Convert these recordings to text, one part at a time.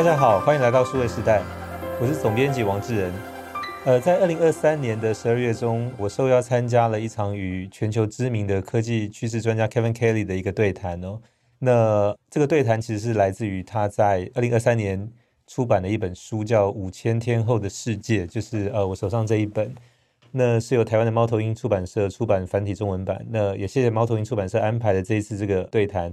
大家好，欢迎来到数位时代，我是总编辑王志仁。呃，在二零二三年的十二月中，我受邀参加了一场与全球知名的科技趋势专家 Kevin Kelly 的一个对谈哦。那这个对谈其实是来自于他在二零二三年出版的一本书，叫《五千天后的世界》，就是呃我手上这一本。那是由台湾的猫头鹰出版社出版繁体中文版。那也谢谢猫头鹰出版社安排的这一次这个对谈，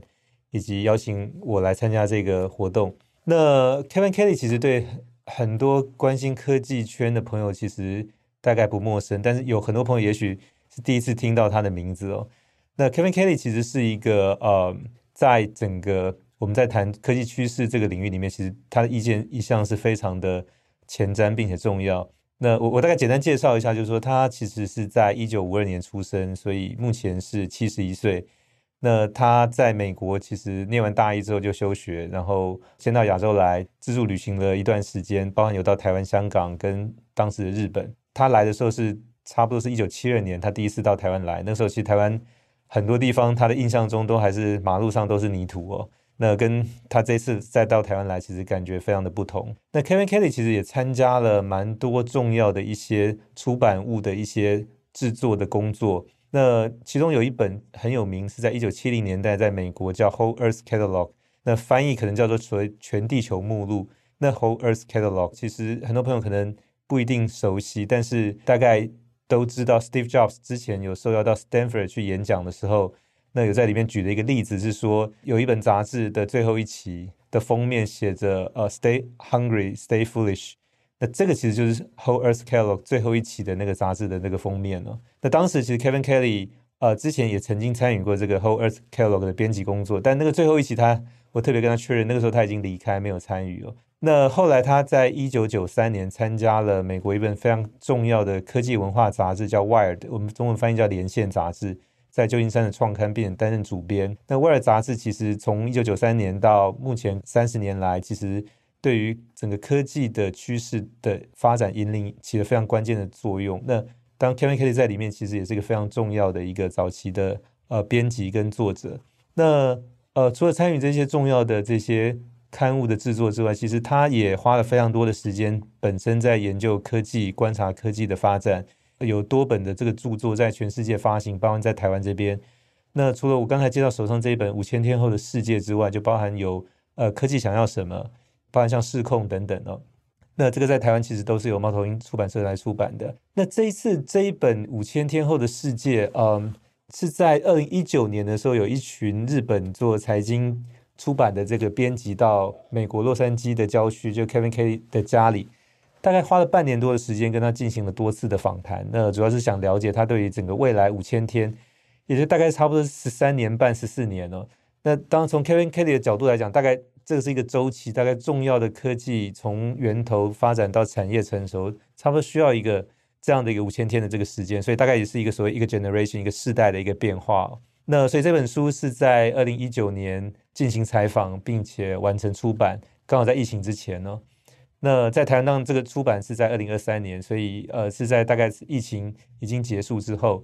以及邀请我来参加这个活动。那 Kevin Kelly 其实对很多关心科技圈的朋友其实大概不陌生，但是有很多朋友也许是第一次听到他的名字哦。那 Kevin Kelly 其实是一个呃，在整个我们在谈科技趋势这个领域里面，其实他的意见一向是非常的前瞻并且重要。那我我大概简单介绍一下，就是说他其实是在一九五二年出生，所以目前是七十一岁。那他在美国其实念完大一之后就休学，然后先到亚洲来自助旅行了一段时间，包含有到台湾、香港跟当时的日本。他来的时候是差不多是一九七二年，他第一次到台湾来。那时候其实台湾很多地方他的印象中都还是马路上都是泥土哦。那跟他这次再到台湾来，其实感觉非常的不同。那 Kevin Kelly 其实也参加了蛮多重要的一些出版物的一些制作的工作。那其中有一本很有名，是在一九七零年代在美国叫《Whole Earth Catalog》，那翻译可能叫做所谓“全地球目录”。那《Whole Earth Catalog》其实很多朋友可能不一定熟悉，但是大概都知道，Steve Jobs 之前有受邀到 Stanford 去演讲的时候，那有在里面举了一个例子，是说有一本杂志的最后一期的封面写着“呃，Stay hungry, stay foolish”。那这个其实就是 Whole Earth Catalog 最后一期的那个杂志的那个封面了。那当时其实 Kevin Kelly 呃之前也曾经参与过这个 Whole Earth Catalog 的编辑工作，但那个最后一期他我特别跟他确认，那个时候他已经离开，没有参与了。那后来他在一九九三年参加了美国一本非常重要的科技文化杂志，叫 Wired，我们中文翻译叫连线杂志，在旧金山的创刊，并担任主编。那 Wire 杂志其实从一九九三年到目前三十年来，其实对于整个科技的趋势的发展引领起了非常关键的作用。那当 Kevin Kelly 在里面，其实也是一个非常重要的一个早期的呃编辑跟作者。那呃除了参与这些重要的这些刊物的制作之外，其实他也花了非常多的时间，本身在研究科技、观察科技的发展，有多本的这个著作在全世界发行，包含在台湾这边。那除了我刚才介绍手上这一本《五千天后的世界》之外，就包含有呃科技想要什么。包含像视控等等哦，那这个在台湾其实都是由猫头鹰出版社来出版的。那这一次这一本《五千天后的世界》，嗯，是在二零一九年的时候，有一群日本做财经出版的这个编辑到美国洛杉矶的郊区，就 Kevin Kelly 的家里，大概花了半年多的时间跟他进行了多次的访谈。那主要是想了解他对于整个未来五千天，也就大概差不多十三年半、十四年哦。那当从 Kevin Kelly 的角度来讲，大概。这个是一个周期，大概重要的科技从源头发展到产业成熟，差不多需要一个这样的一个五千天的这个时间，所以大概也是一个所谓一个 generation 一个世代的一个变化。那所以这本书是在二零一九年进行采访，并且完成出版，刚好在疫情之前呢。那在台湾当这个出版是在二零二三年，所以呃是在大概疫情已经结束之后。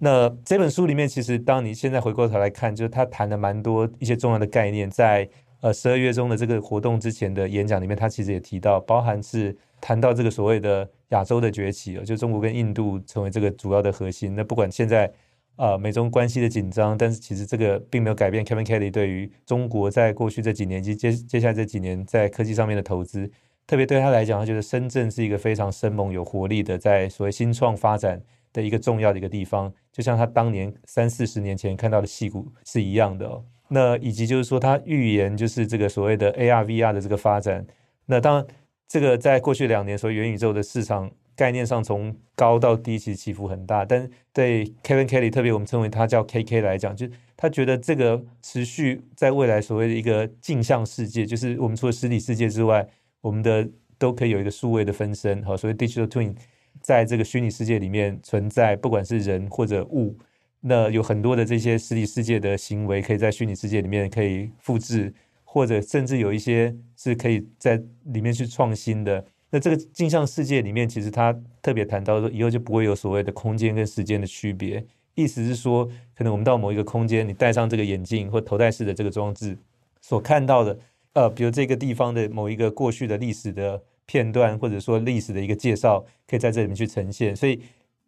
那这本书里面，其实当你现在回过头来看，就是他谈了蛮多一些重要的概念在。呃，十二月中的这个活动之前的演讲里面，他其实也提到，包含是谈到这个所谓的亚洲的崛起，就中国跟印度成为这个主要的核心。那不管现在呃美中关系的紧张，但是其实这个并没有改变 Kevin Kelly 对于中国在过去这几年及接接下来这几年在科技上面的投资，特别对他来讲，他觉得深圳是一个非常生猛有活力的，在所谓新创发展的一个重要的一个地方，就像他当年三四十年前看到的矽谷是一样的哦。那以及就是说，他预言就是这个所谓的 AR、VR 的这个发展。那当然，这个在过去两年，所谓元宇宙的市场概念上，从高到低其实起伏很大。但对 Kevin Kelly，特别我们称为他叫 KK 来讲，就他觉得这个持续在未来所谓的一个镜像世界，就是我们除了实体世界之外，我们的都可以有一个数位的分身，好，所谓 Digital Twin，在这个虚拟世界里面存在，不管是人或者物。那有很多的这些实体世界的行为，可以在虚拟世界里面可以复制，或者甚至有一些是可以在里面去创新的。那这个镜像世界里面，其实他特别谈到说，以后就不会有所谓的空间跟时间的区别。意思是说，可能我们到某一个空间，你戴上这个眼镜或头戴式的这个装置，所看到的呃，比如这个地方的某一个过去的历史的片段，或者说历史的一个介绍，可以在这里面去呈现。所以，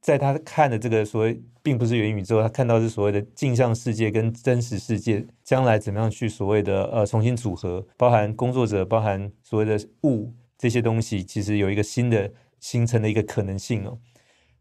在他看的这个所谓并不是元宇宙，他看到是所谓的镜像世界跟真实世界将来怎么样去所谓的呃重新组合，包含工作者，包含所谓的物这些东西，其实有一个新的形成的一个可能性哦。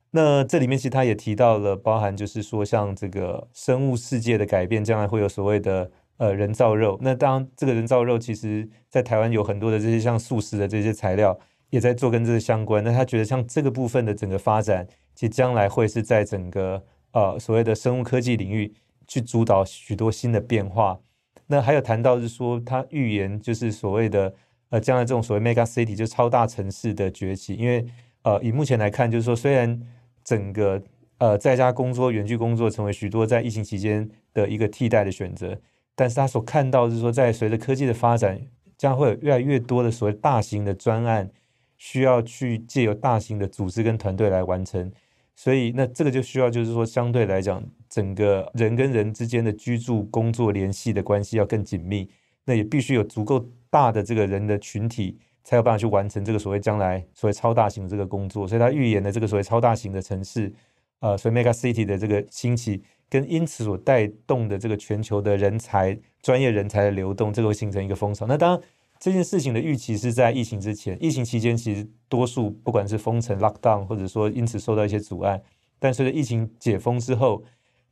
那这里面其实他也提到了，包含就是说像这个生物世界的改变，将来会有所谓的。呃，人造肉。那当这个人造肉，其实在台湾有很多的这些像素食的这些材料，也在做跟这个相关。那他觉得像这个部分的整个发展，其实将来会是在整个呃所谓的生物科技领域去主导许多新的变化。那还有谈到是说，他预言就是所谓的呃将来这种所谓 mega city 就超大城市的崛起。因为呃以目前来看，就是说虽然整个呃在家工作、远距工作成为许多在疫情期间的一个替代的选择。但是他所看到是说，在随着科技的发展，将会有越来越多的所谓大型的专案需要去借由大型的组织跟团队来完成，所以那这个就需要就是说，相对来讲，整个人跟人之间的居住、工作联系的关系要更紧密，那也必须有足够大的这个人的群体，才有办法去完成这个所谓将来所谓超大型的这个工作。所以他预言的这个所谓超大型的城市，呃，所谓 mega city 的这个兴起。跟因此所带动的这个全球的人才、专业人才的流动，这个会形成一个风潮。那当然，这件事情的预期是在疫情之前，疫情期间其实多数不管是封城、lockdown，或者说因此受到一些阻碍。但随着疫情解封之后，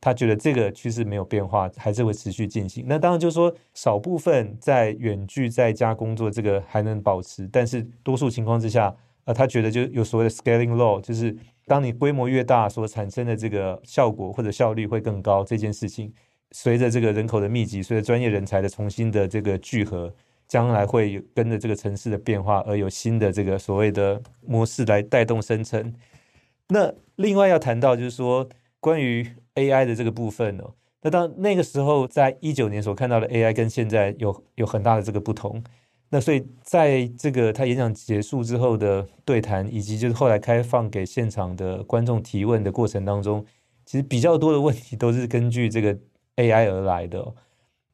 他觉得这个趋势没有变化，还是会持续进行。那当然就是说，少部分在远距在家工作这个还能保持，但是多数情况之下，呃，他觉得就有所谓的 scaling law，就是。当你规模越大，所产生的这个效果或者效率会更高。这件事情随着这个人口的密集，随着专业人才的重新的这个聚合，将来会跟着这个城市的变化而有新的这个所谓的模式来带动生成。那另外要谈到就是说关于 AI 的这个部分哦，那当那个时候在一九年所看到的 AI 跟现在有有很大的这个不同。那所以，在这个他演讲结束之后的对谈，以及就是后来开放给现场的观众提问的过程当中，其实比较多的问题都是根据这个 AI 而来的哦。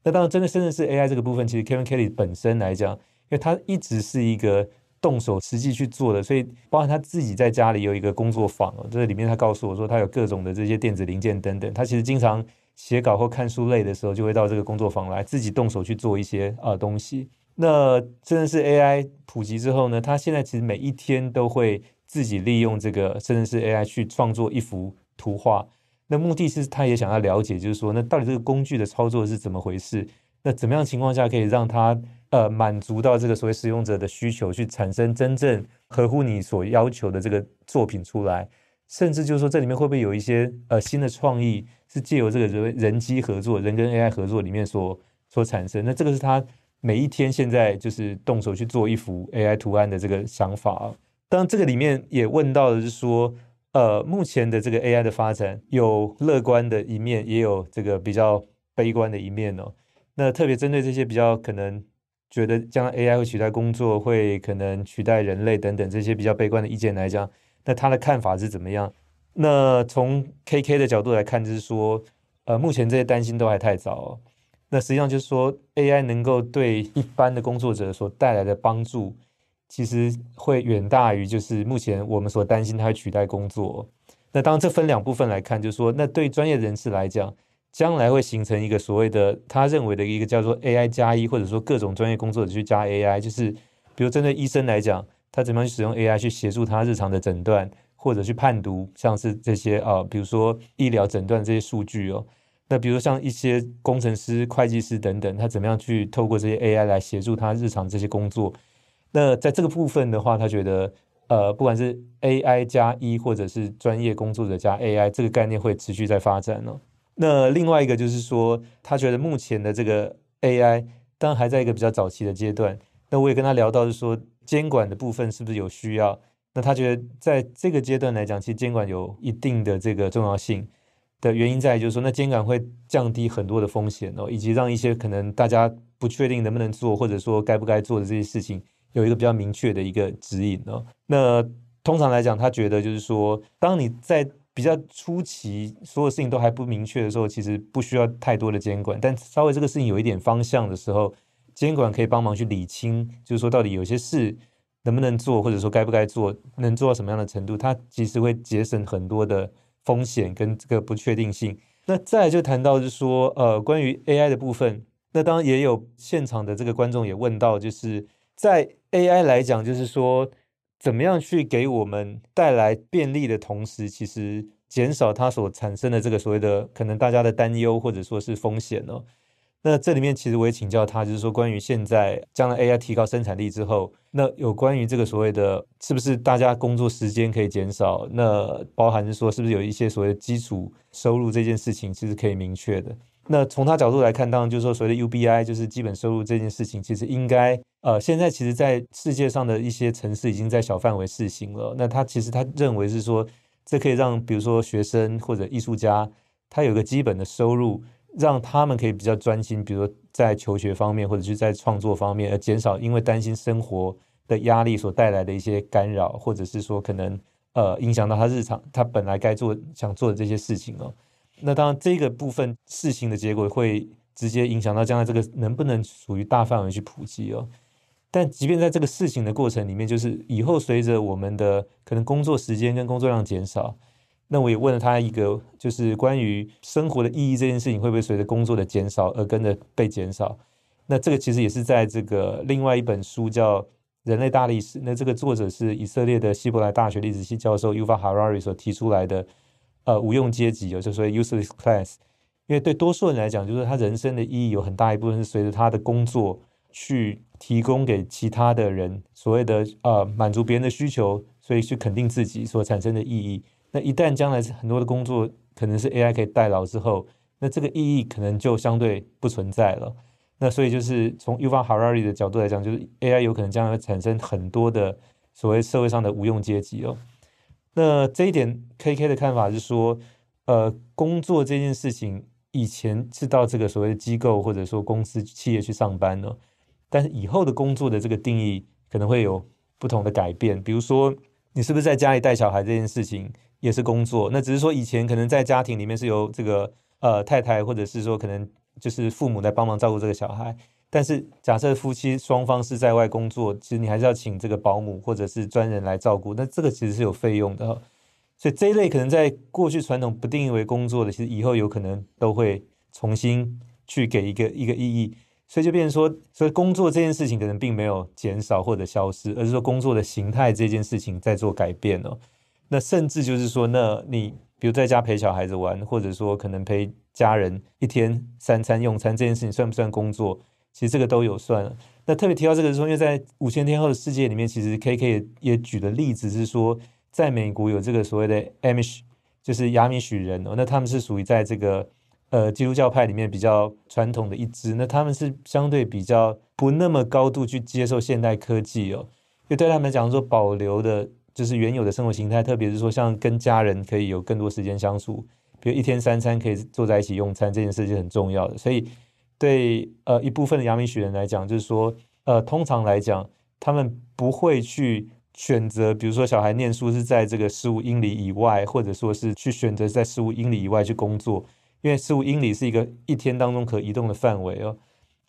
那当然，真的真的是 AI 这个部分，其实 Kevin Kelly 本身来讲，因为他一直是一个动手实际去做的，所以包括他自己在家里有一个工作坊哦，这里面他告诉我说，他有各种的这些电子零件等等，他其实经常写稿或看书累的时候，就会到这个工作坊来自己动手去做一些啊东西。那真的是 AI 普及之后呢，他现在其实每一天都会自己利用这个甚至是 AI 去创作一幅图画。那目的是他也想要了解，就是说，那到底这个工具的操作是怎么回事？那怎么样情况下可以让他呃满足到这个所谓使用者的需求，去产生真正合乎你所要求的这个作品出来？甚至就是说，这里面会不会有一些呃新的创意，是借由这个人人机合作、人跟 AI 合作里面所所产生？那这个是他。每一天，现在就是动手去做一幅 AI 图案的这个想法。当然，这个里面也问到的是说，呃，目前的这个 AI 的发展有乐观的一面，也有这个比较悲观的一面哦。那特别针对这些比较可能觉得将来 AI 会取代工作，会可能取代人类等等这些比较悲观的意见来讲，那他的看法是怎么样？那从 KK 的角度来看，就是说，呃，目前这些担心都还太早哦。那实际上就是说，AI 能够对一般的工作者所带来的帮助，其实会远大于就是目前我们所担心它取代工作。那当然，这分两部分来看，就是说，那对专业人士来讲，将来会形成一个所谓的他认为的一个叫做 AI 加一，或者说各种专业工作者去加 AI，就是比如针对医生来讲，他怎么样去使用 AI 去协助他日常的诊断，或者去判读，像是这些啊，比如说医疗诊断这些数据哦。那比如像一些工程师、会计师等等，他怎么样去透过这些 AI 来协助他日常这些工作？那在这个部分的话，他觉得，呃，不管是 AI 加一，或者是专业工作者加 AI，这个概念会持续在发展哦。那另外一个就是说，他觉得目前的这个 AI，当然还在一个比较早期的阶段。那我也跟他聊到，是说监管的部分是不是有需要？那他觉得在这个阶段来讲，其实监管有一定的这个重要性。的原因在于就是说，那监管会降低很多的风险哦，以及让一些可能大家不确定能不能做，或者说该不该做的这些事情，有一个比较明确的一个指引哦。那通常来讲，他觉得就是说，当你在比较初期，所有事情都还不明确的时候，其实不需要太多的监管。但稍微这个事情有一点方向的时候，监管可以帮忙去理清，就是说到底有些事能不能做，或者说该不该做，能做到什么样的程度，它其实会节省很多的风险跟这个不确定性。那再就谈到就是说，呃，关于 AI 的部分，那当然也有现场的这个观众也问到，就是在 AI 来讲，就是说怎么样去给我们带来便利的同时，其实减少它所产生的这个所谓的可能大家的担忧或者说是风险呢？那这里面其实我也请教他，就是说关于现在将来 AI 提高生产力之后，那有关于这个所谓的是不是大家工作时间可以减少？那包含是说是不是有一些所谓的基础收入这件事情其实可以明确的？那从他角度来看，当然就是说所谓的 UBI 就是基本收入这件事情，其实应该呃现在其实在世界上的一些城市已经在小范围试行了。那他其实他认为是说这可以让比如说学生或者艺术家他有个基本的收入。让他们可以比较专心，比如说在求学方面，或者是在创作方面，而减少因为担心生活的压力所带来的一些干扰，或者是说可能呃影响到他日常他本来该做想做的这些事情哦。那当然，这个部分事情的结果会直接影响到将来这个能不能属于大范围去普及哦。但即便在这个事情的过程里面，就是以后随着我们的可能工作时间跟工作量减少。那我也问了他一个，就是关于生活的意义这件事情，会不会随着工作的减少而跟着被减少？那这个其实也是在这个另外一本书叫《人类大历史》，那这个作者是以色列的希伯来大学历史系教授 Yuval Harari 所提出来的，呃，无用阶级，就是说 useless class。因为对多数人来讲，就是他人生的意义有很大一部分是随着他的工作去提供给其他的人，所谓的呃满足别人的需求，所以去肯定自己所产生的意义。那一旦将来很多的工作可能是 AI 可以代劳之后，那这个意义可能就相对不存在了。那所以就是从 Yuval Harari 的角度来讲，就是 AI 有可能将来会产生很多的所谓社会上的无用阶级哦。那这一点，KK 的看法是说，呃，工作这件事情以前是到这个所谓的机构或者说公司企业去上班呢，但是以后的工作的这个定义可能会有不同的改变，比如说你是不是在家里带小孩这件事情。也是工作，那只是说以前可能在家庭里面是由这个呃太太或者是说可能就是父母来帮忙照顾这个小孩，但是假设夫妻双方是在外工作，其实你还是要请这个保姆或者是专人来照顾，那这个其实是有费用的，所以这一类可能在过去传统不定义为工作的，其实以后有可能都会重新去给一个一个意义，所以就变成说，所以工作这件事情可能并没有减少或者消失，而是说工作的形态这件事情在做改变哦。那甚至就是说，那你比如在家陪小孩子玩，或者说可能陪家人一天三餐用餐这件事情，算不算工作？其实这个都有算。那特别提到这个是说，因为在五千天后的世界里面，其实 KK 也也举的例子是说，在美国有这个所谓的 Amish，就是亚米许人哦，那他们是属于在这个呃基督教派里面比较传统的一支，那他们是相对比较不那么高度去接受现代科技哦，因为对他们讲说保留的。就是原有的生活形态，特别是说像跟家人可以有更多时间相处，比如一天三餐可以坐在一起用餐这件事是很重要的。所以对呃一部分的亚米许人来讲，就是说呃通常来讲，他们不会去选择，比如说小孩念书是在这个十五英里以外，或者说是去选择在十五英里以外去工作，因为十五英里是一个一天当中可移动的范围哦。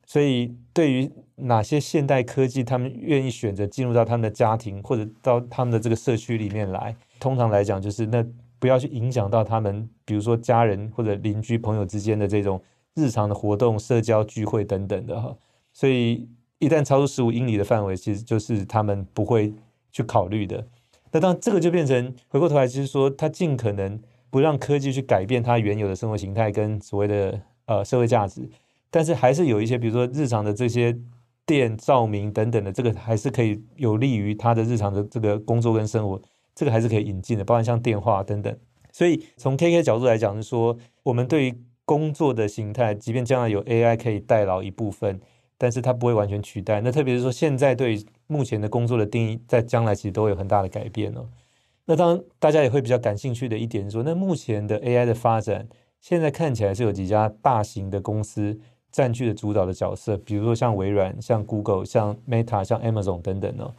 所以，对于哪些现代科技，他们愿意选择进入到他们的家庭或者到他们的这个社区里面来，通常来讲，就是那不要去影响到他们，比如说家人或者邻居朋友之间的这种日常的活动、社交聚会等等的哈。所以，一旦超出十五英里的范围，其实就是他们不会去考虑的。那当这个就变成回过头来，就是说，他尽可能不让科技去改变他原有的生活形态跟所谓的呃社会价值。但是还是有一些，比如说日常的这些电照明等等的，这个还是可以有利于他的日常的这个工作跟生活，这个还是可以引进的，包含像电话等等。所以从 KK 角度来讲，是说我们对于工作的形态，即便将来有 AI 可以代劳一部分，但是它不会完全取代。那特别是说现在对目前的工作的定义，在将来其实都有很大的改变哦。那当大家也会比较感兴趣的一点是说，那目前的 AI 的发展，现在看起来是有几家大型的公司。占据了主导的角色，比如说像微软、像 Google、像 Meta、像 Amazon 等等哦。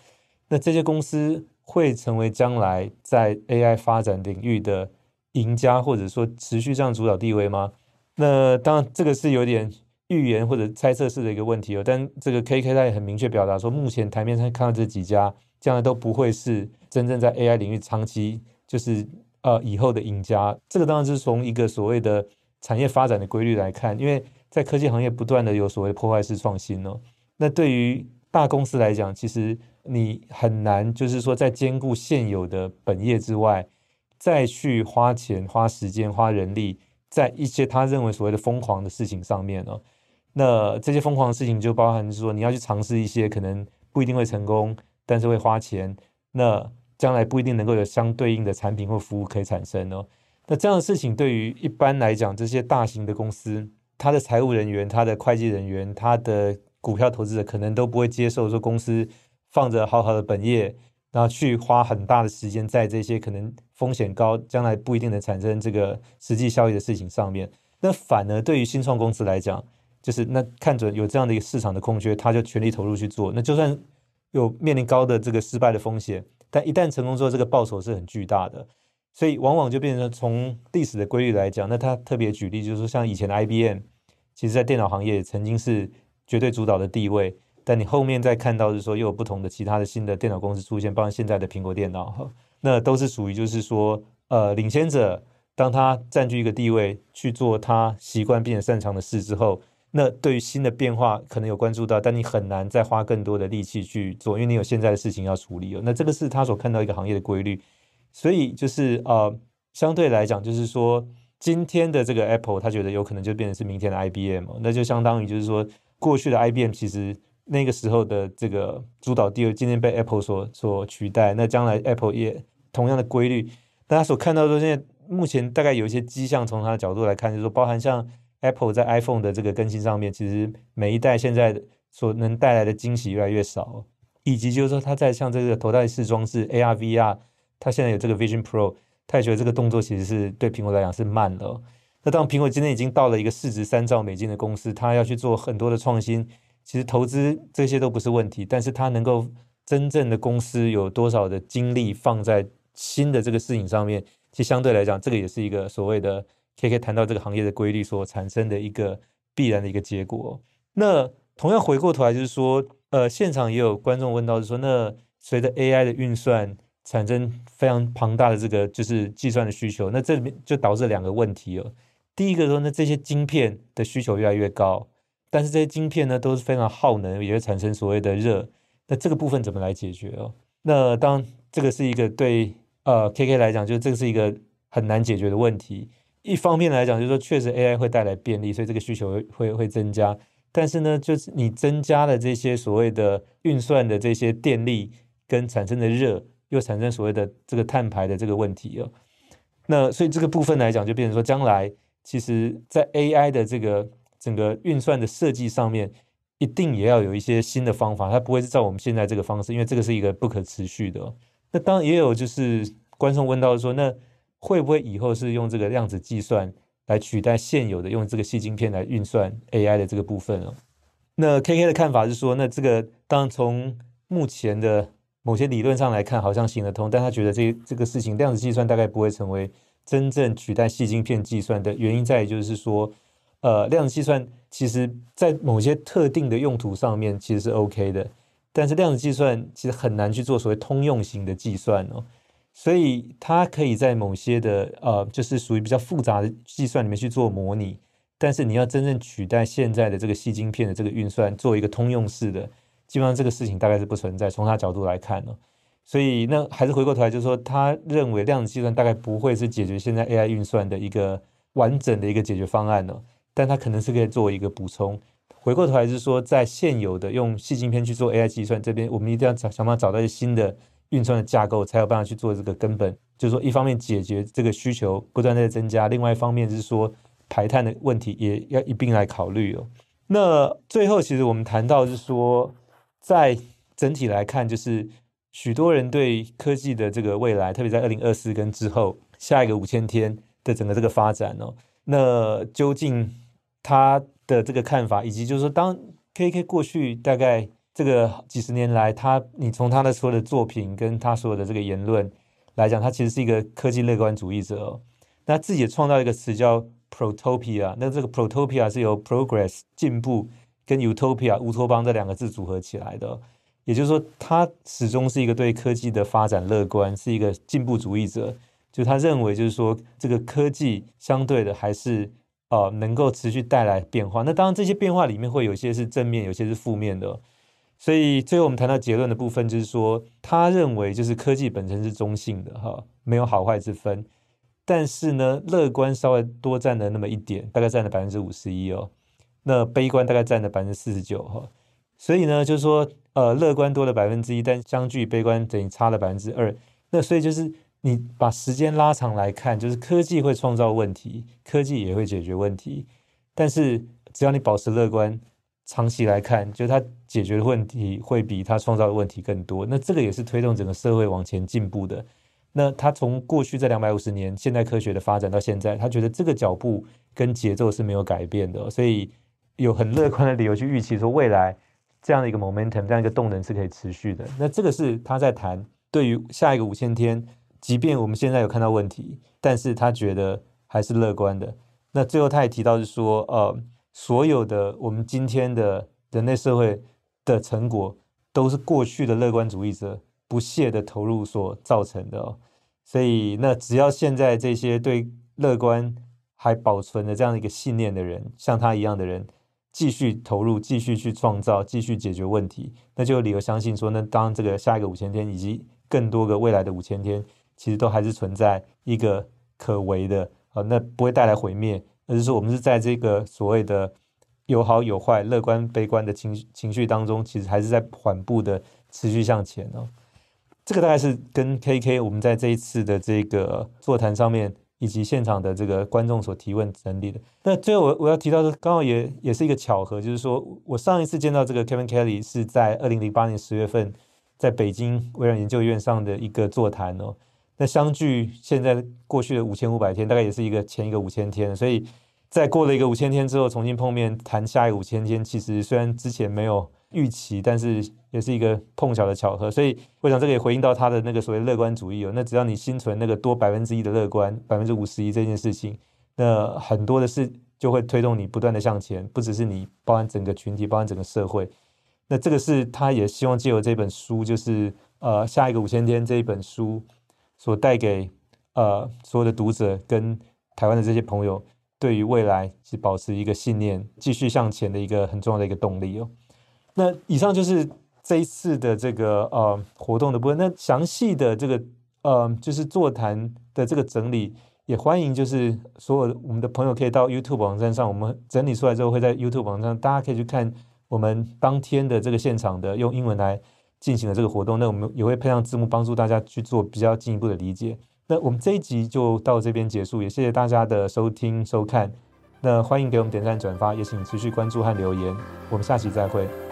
那这些公司会成为将来在 AI 发展领域的赢家，或者说持续这样主导地位吗？那当然，这个是有点预言或者猜测式的一个问题哦。但这个 KK 他也很明确表达说，目前台面上看到这几家，将来都不会是真正在 AI 领域长期就是呃以后的赢家。这个当然是从一个所谓的产业发展的规律来看，因为在科技行业不断的有所谓破坏式创新哦。那对于大公司来讲，其实你很难就是说在兼顾现有的本业之外，再去花钱、花时间、花人力在一些他认为所谓的疯狂的事情上面哦。那这些疯狂的事情就包含说你要去尝试一些可能不一定会成功，但是会花钱，那将来不一定能够有相对应的产品或服务可以产生哦。那这样的事情对于一般来讲，这些大型的公司，他的财务人员、他的会计人员、他的股票投资者可能都不会接受说公司放着好好的本业，然后去花很大的时间在这些可能风险高、将来不一定能产生这个实际效益的事情上面。那反而对于新创公司来讲，就是那看准有这样的一个市场的空缺，他就全力投入去做。那就算有面临高的这个失败的风险，但一旦成功之后，这个报酬是很巨大的。所以往往就变成从历史的规律来讲，那他特别举例就是说，像以前的 IBM，其实在电脑行业曾经是。绝对主导的地位，但你后面再看到是说，又有不同的其他的新的电脑公司出现，包括现在的苹果电脑，那都是属于就是说，呃，领先者，当他占据一个地位去做他习惯并且擅长的事之后，那对于新的变化可能有关注到，但你很难再花更多的力气去做，因为你有现在的事情要处理哦。那这个是他所看到一个行业的规律，所以就是呃，相对来讲，就是说今天的这个 Apple，他觉得有可能就变成是明天的 IBM，那就相当于就是说。过去的 IBM 其实那个时候的这个主导地位，今天被 Apple 所所取代。那将来 Apple 也同样的规律，大家所看到的现在目前大概有一些迹象，从它的角度来看，就是说包含像 Apple 在 iPhone 的这个更新上面，其实每一代现在所能带来的惊喜越来越少，以及就是说它在像这个头戴式装置 AR VR，它现在有这个 Vision Pro，它也觉得这个动作其实是对苹果来讲是慢了。那当苹果今天已经到了一个市值三兆美金的公司，它要去做很多的创新，其实投资这些都不是问题，但是它能够真正的公司有多少的精力放在新的这个事情上面，其实相对来讲，这个也是一个所谓的 KK 谈到这个行业的规律所产生的一个必然的一个结果。那同样回过头来就是说，呃，现场也有观众问到，就是说，那随着 AI 的运算产生非常庞大的这个就是计算的需求，那这里面就导致两个问题哦。第一个说，那这些晶片的需求越来越高，但是这些晶片呢都是非常耗能，也会产生所谓的热。那这个部分怎么来解决哦？那当这个是一个对呃 KK 来讲，就是这个是一个很难解决的问题。一方面来讲，就是说确实 AI 会带来便利，所以这个需求会会增加。但是呢，就是你增加了这些所谓的运算的这些电力跟产生的热，又产生所谓的这个碳排的这个问题哦。那所以这个部分来讲，就变成说将来。其实，在 AI 的这个整个运算的设计上面，一定也要有一些新的方法，它不会是照我们现在这个方式，因为这个是一个不可持续的。那当然也有就是观众问到说，那会不会以后是用这个量子计算来取代现有的用这个细晶片来运算 AI 的这个部分哦？那 KK 的看法是说，那这个当然从目前的某些理论上来看，好像行得通，但他觉得这这个事情量子计算大概不会成为。真正取代细晶片计算的原因在于，就是说，呃，量子计算其实在某些特定的用途上面其实是 OK 的，但是量子计算其实很难去做所谓通用型的计算哦，所以它可以在某些的呃，就是属于比较复杂的计算里面去做模拟，但是你要真正取代现在的这个细晶片的这个运算，做一个通用式的，基本上这个事情大概是不存在。从他角度来看呢。所以，那还是回过头来，就是说，他认为量子计算大概不会是解决现在 AI 运算的一个完整的一个解决方案了，但它可能是可以作为一个补充。回过头来，就是说，在现有的用细晶片去做 AI 计算这边，我们一定要想办法找到一些新的运算的架构，才有办法去做这个根本。就是说，一方面解决这个需求不断在增加，另外一方面是说排碳的问题也要一并来考虑哦。那最后，其实我们谈到是说，在整体来看，就是。许多人对科技的这个未来，特别在二零二四跟之后下一个五千天的整个这个发展哦，那究竟他的这个看法，以及就是说，当 KK 过去大概这个几十年来，他你从他的所有的作品跟他所有的这个言论来讲，他其实是一个科技乐观主义者哦。那自己创造一个词叫 protopia，那这个 protopia 是由 progress 进步跟 utopia 乌托邦这两个字组合起来的。也就是说，他始终是一个对科技的发展乐观，是一个进步主义者。就他认为，就是说，这个科技相对的还是呃能够持续带来变化。那当然，这些变化里面会有些是正面，有些是负面的。所以最后我们谈到结论的部分，就是说，他认为就是科技本身是中性的，哈，没有好坏之分。但是呢，乐观稍微多占了那么一点，大概占了百分之五十一哦。那悲观大概占了百分之四十九哈。所以呢，就是说，呃，乐观多了百分之一，但相距悲观等于差了百分之二。那所以就是你把时间拉长来看，就是科技会创造问题，科技也会解决问题。但是只要你保持乐观，长期来看，就它解决的问题会比它创造的问题更多。那这个也是推动整个社会往前进步的。那他从过去这两百五十年现代科学的发展到现在，他觉得这个脚步跟节奏是没有改变的，所以有很乐观的理由去预期说未来。这样的一个 momentum，这样一个动能是可以持续的。那这个是他在谈对于下一个五千天，即便我们现在有看到问题，但是他觉得还是乐观的。那最后他也提到是说，呃，所有的我们今天的人类社会的成果，都是过去的乐观主义者不懈的投入所造成的哦。所以，那只要现在这些对乐观还保存着这样一个信念的人，像他一样的人。继续投入，继续去创造，继续解决问题，那就有理由相信说，那当这个下一个五千天以及更多个未来的五千天，其实都还是存在一个可为的啊，那不会带来毁灭，而是说我们是在这个所谓的有好有坏、乐观悲观的情情绪当中，其实还是在缓步的持续向前哦。这个大概是跟 KK 我们在这一次的这个座谈上面。以及现场的这个观众所提问整理的。那最后我我要提到的，刚好也也是一个巧合，就是说我上一次见到这个 Kevin Kelly 是在二零零八年十月份，在北京微软研究院上的一个座谈哦。那相距现在过去的五千五百天，大概也是一个前一个五千天，所以在过了一个五千天之后重新碰面谈下一个五千天，其实虽然之前没有。预期，但是也是一个碰巧的巧合，所以我想这个也回应到他的那个所谓乐观主义哦。那只要你心存那个多百分之一的乐观，百分之五十一这件事情，那很多的事就会推动你不断的向前，不只是你，包含整个群体，包含整个社会。那这个是他也希望借由这本书，就是呃下一个五千天这一本书所带给呃所有的读者跟台湾的这些朋友，对于未来是保持一个信念，继续向前的一个很重要的一个动力哦。那以上就是这一次的这个呃活动的部分。那详细的这个呃就是座谈的这个整理，也欢迎就是所有我们的朋友可以到 YouTube 网站上，我们整理出来之后会在 YouTube 网站上，大家可以去看我们当天的这个现场的用英文来进行了这个活动。那我们也会配上字幕，帮助大家去做比较进一步的理解。那我们这一集就到这边结束，也谢谢大家的收听收看。那欢迎给我们点赞转发，也请持续关注和留言。我们下期再会。